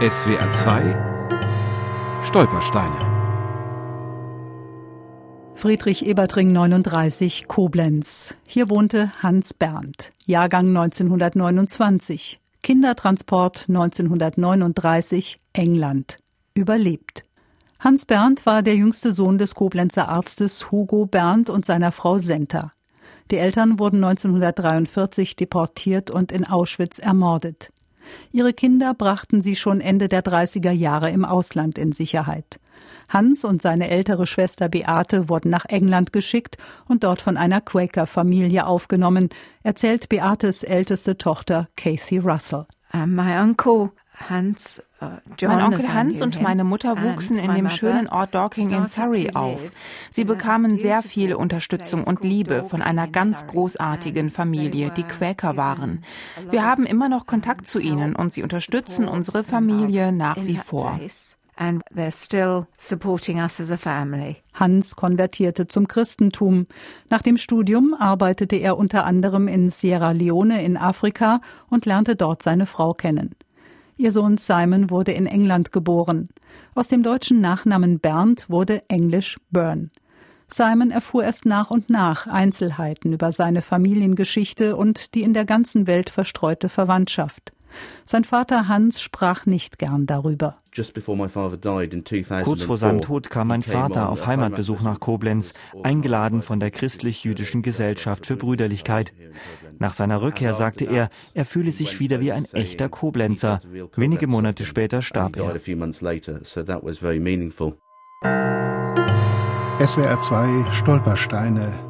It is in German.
SWR 2 Stolpersteine Friedrich Ebertring 39 Koblenz. Hier wohnte Hans Berndt, Jahrgang 1929, Kindertransport 1939 England, überlebt. Hans Berndt war der jüngste Sohn des Koblenzer Arztes Hugo Berndt und seiner Frau Senta. Die Eltern wurden 1943 deportiert und in Auschwitz ermordet. Ihre Kinder brachten sie schon Ende der 30er Jahre im Ausland in Sicherheit. Hans und seine ältere Schwester Beate wurden nach England geschickt und dort von einer Quaker-Familie aufgenommen, erzählt Beates älteste Tochter Casey Russell. Uh, my uncle Hans, mein Onkel Hans und meine Mutter wuchsen in dem schönen Ort Dorking in Surrey auf. Sie bekamen sehr viel Unterstützung und Liebe von einer ganz großartigen Familie, die Quäker waren. Wir haben immer noch Kontakt zu ihnen und sie unterstützen unsere Familie nach wie vor. Hans konvertierte zum Christentum. Nach dem Studium arbeitete er unter anderem in Sierra Leone in Afrika und lernte dort seine Frau kennen. Ihr Sohn Simon wurde in England geboren. Aus dem deutschen Nachnamen Bernd wurde englisch Byrne. Simon erfuhr erst nach und nach Einzelheiten über seine Familiengeschichte und die in der ganzen Welt verstreute Verwandtschaft. Sein Vater Hans sprach nicht gern darüber. Kurz vor seinem Tod kam mein Vater auf Heimatbesuch nach Koblenz, eingeladen von der christlich-jüdischen Gesellschaft für Brüderlichkeit. Nach seiner Rückkehr sagte er, er fühle sich wieder wie ein echter Koblenzer. Wenige Monate später starb er. SWR 2 Stolpersteine.